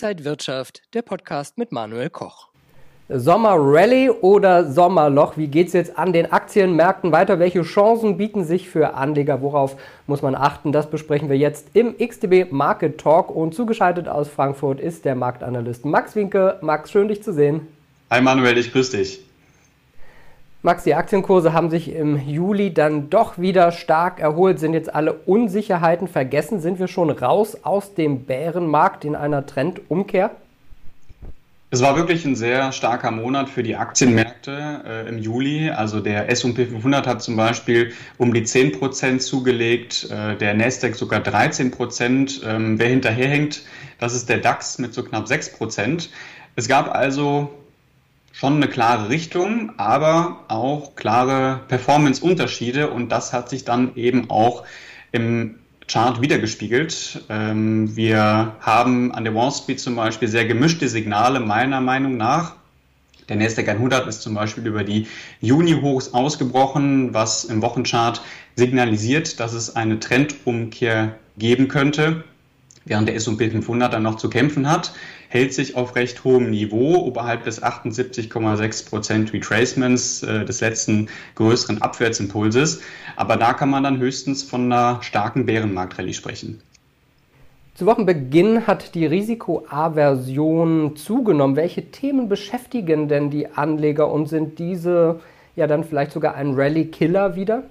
Inside Wirtschaft, der Podcast mit Manuel Koch. Sommerrally oder Sommerloch? Wie geht es jetzt an den Aktienmärkten weiter? Welche Chancen bieten sich für Anleger? Worauf muss man achten? Das besprechen wir jetzt im XTB Market Talk. Und zugeschaltet aus Frankfurt ist der Marktanalyst Max Winke. Max, schön dich zu sehen. Hi Manuel, ich grüße dich. Max, die Aktienkurse haben sich im Juli dann doch wieder stark erholt. Sind jetzt alle Unsicherheiten vergessen? Sind wir schon raus aus dem Bärenmarkt in einer Trendumkehr? Es war wirklich ein sehr starker Monat für die Aktienmärkte äh, im Juli. Also der S&P 500 hat zum Beispiel um die 10 Prozent zugelegt, äh, der Nasdaq sogar 13 Prozent. Ähm, wer hinterherhängt, das ist der DAX mit so knapp 6 Prozent. Es gab also schon eine klare Richtung, aber auch klare Performance-Unterschiede und das hat sich dann eben auch im Chart wiedergespiegelt. Ähm, wir haben an der Wall Street zum Beispiel sehr gemischte Signale meiner Meinung nach. Der Nasdaq 100 ist zum Beispiel über die Juni-Hochs ausgebrochen, was im Wochenchart signalisiert, dass es eine Trendumkehr geben könnte während der S&P 500 dann noch zu kämpfen hat, hält sich auf recht hohem Niveau oberhalb des 78,6 Prozent Retracements äh, des letzten größeren Abwärtsimpulses. Aber da kann man dann höchstens von einer starken Bärenmarktrallye sprechen. Zu Wochenbeginn hat die Risikoaversion zugenommen. Welche Themen beschäftigen denn die Anleger und sind diese ja dann vielleicht sogar ein Rallye-Killer wieder?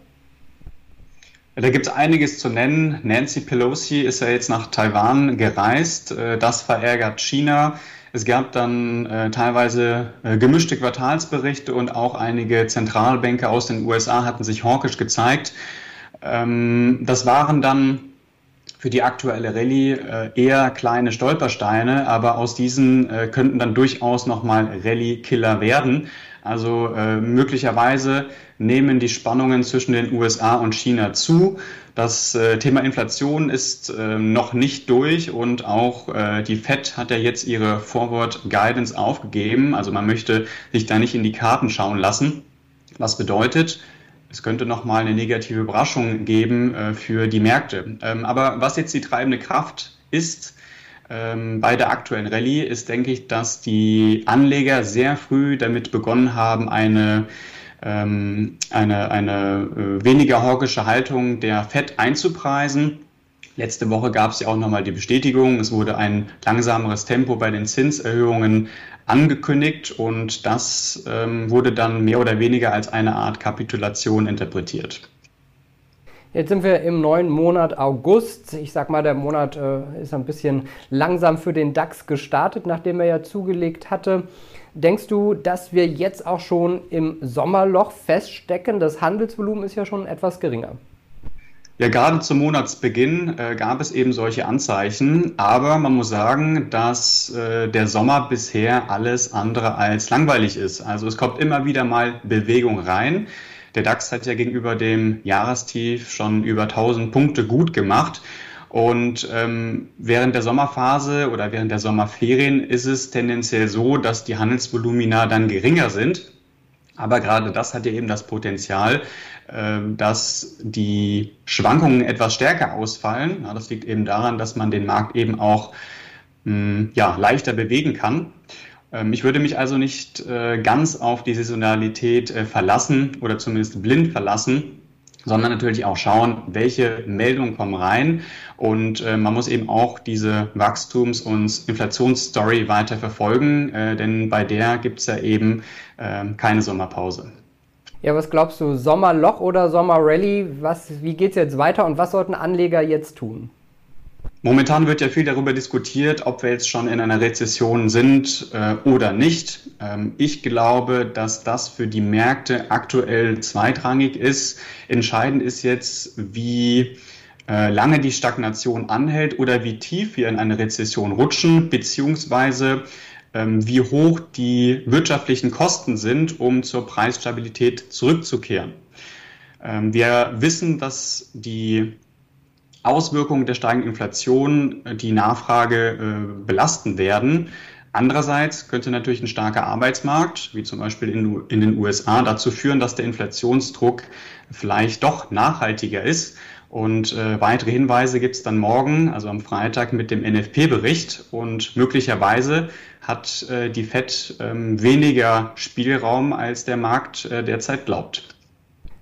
Da gibt es einiges zu nennen. Nancy Pelosi ist ja jetzt nach Taiwan gereist. Äh, das verärgert China. Es gab dann äh, teilweise äh, gemischte Quartalsberichte und auch einige Zentralbanker aus den USA hatten sich hawkisch gezeigt. Ähm, das waren dann für die aktuelle Rallye äh, eher kleine Stolpersteine, aber aus diesen äh, könnten dann durchaus nochmal Rallye-Killer werden. Also äh, möglicherweise nehmen die Spannungen zwischen den USA und China zu. Das äh, Thema Inflation ist äh, noch nicht durch und auch äh, die Fed hat ja jetzt ihre Forward Guidance aufgegeben. Also man möchte sich da nicht in die Karten schauen lassen. Was bedeutet, es könnte nochmal eine negative Überraschung geben äh, für die Märkte. Ähm, aber was jetzt die treibende Kraft ist, ähm, bei der aktuellen Rallye ist, denke ich, dass die Anleger sehr früh damit begonnen haben, eine ähm, eine, eine äh, weniger hawkische Haltung der FED einzupreisen. Letzte Woche gab es ja auch nochmal die Bestätigung, es wurde ein langsameres Tempo bei den Zinserhöhungen angekündigt und das ähm, wurde dann mehr oder weniger als eine Art Kapitulation interpretiert. Jetzt sind wir im neuen Monat August. Ich sag mal, der Monat äh, ist ein bisschen langsam für den DAX gestartet, nachdem er ja zugelegt hatte. Denkst du, dass wir jetzt auch schon im Sommerloch feststecken? Das Handelsvolumen ist ja schon etwas geringer. Ja, gerade zum Monatsbeginn äh, gab es eben solche Anzeichen, aber man muss sagen, dass äh, der Sommer bisher alles andere als langweilig ist. Also es kommt immer wieder mal Bewegung rein. Der DAX hat ja gegenüber dem Jahrestief schon über 1000 Punkte gut gemacht. Und ähm, während der Sommerphase oder während der Sommerferien ist es tendenziell so, dass die Handelsvolumina dann geringer sind. Aber gerade das hat ja eben das Potenzial, äh, dass die Schwankungen etwas stärker ausfallen. Ja, das liegt eben daran, dass man den Markt eben auch mh, hm, ja, leichter bewegen kann. Ähm, ich würde mich also nicht äh, ganz auf die Saisonalität äh, verlassen oder zumindest blind verlassen, sondern natürlich auch schauen, welche Meldungen kommen rein. Und äh, man muss eben auch diese Wachstums- und Inflationsstory weiter verfolgen, denn bei der gibt es ja eben ähm, keine Sommerpause. Ja, was glaubst du, Sommerloch oder Sommerrally? Was, wie geht es jetzt weiter und was sollten Anleger jetzt tun? Momentan wird ja viel darüber diskutiert, ob wir jetzt schon in einer Rezession sind äh, oder nicht. Ähm, ich glaube, dass das für die Märkte aktuell zweitrangig ist. Entscheidend ist jetzt, wie äh, lange die Stagnation anhält oder wie tief wir in eine Rezession rutschen, beziehungsweise ähm, wie hoch die wirtschaftlichen Kosten sind, um zur Preisstabilität zurückzukehren. Ähm, wir wissen, dass die Auswirkungen der steigenden Inflation äh, die Nachfrage äh, belasten werden. Andererseits könnte natürlich ein starker Arbeitsmarkt, wie zum Beispiel in, in, den USA, dazu führen, dass der Inflationsdruck vielleicht doch nachhaltiger ist. Und äh, weitere Hinweise gibt es dann morgen, also am Freitag, mit dem NFP-Bericht. Und möglicherweise hat äh, die FED ähm, weniger Spielraum, als der Markt äh, derzeit glaubt.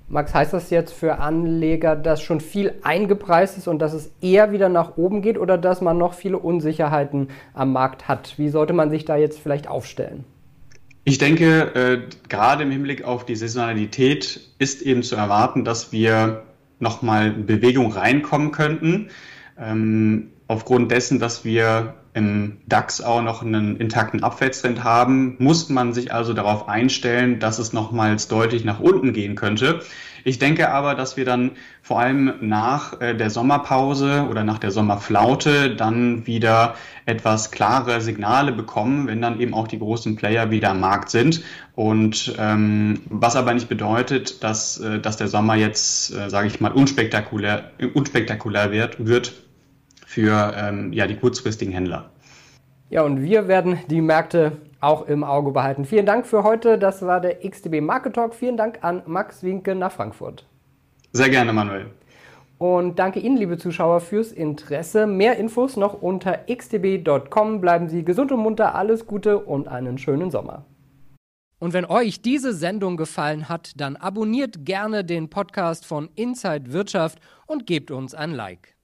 Max, heißt das jetzt für Anleger, dass schon viel eingepreist ist und dass es eher wieder nach oben geht oder dass man noch viele Unsicherheiten am Markt hat? Wie sollte man sich da jetzt vielleicht aufstellen? Ich denke, äh, gerade im Hinblick auf die Saisonalität ist eben zu erwarten, dass wir nochmal Bewegung reinkommen könnten. Ähm, aufgrund dessen, dass wir im DAX auch noch einen intakten Abwärtstrend haben, muss man sich also darauf einstellen, dass es nochmals deutlich nach unten gehen könnte. Ich denke aber, dass wir dann vor allem nach äh, der Sommerpause oder nach der Sommerflaute dann wieder etwas klare Signale bekommen, wenn dann eben auch die großen Player wieder am Markt sind. Und ähm, was aber nicht bedeutet, dass, äh, dass der Sommer jetzt, äh, sage ich mal, unspektakulär, unspektakulär wird, wird für ähm, ja, die kurzfristigen Händler. Ja, und wir werden die Märkte auch im Auge behalten. Vielen Dank für heute. Das war der XTB Market Talk. Vielen Dank an Max Winke nach Frankfurt. Sehr gerne, Manuel. Und danke Ihnen, liebe Zuschauer, fürs Interesse. Mehr Infos noch unter xtb.com. Bleiben Sie gesund und munter, alles Gute und einen schönen Sommer. Und wenn euch diese Sendung gefallen hat, dann abonniert gerne den Podcast von Inside Wirtschaft und gebt uns ein Like.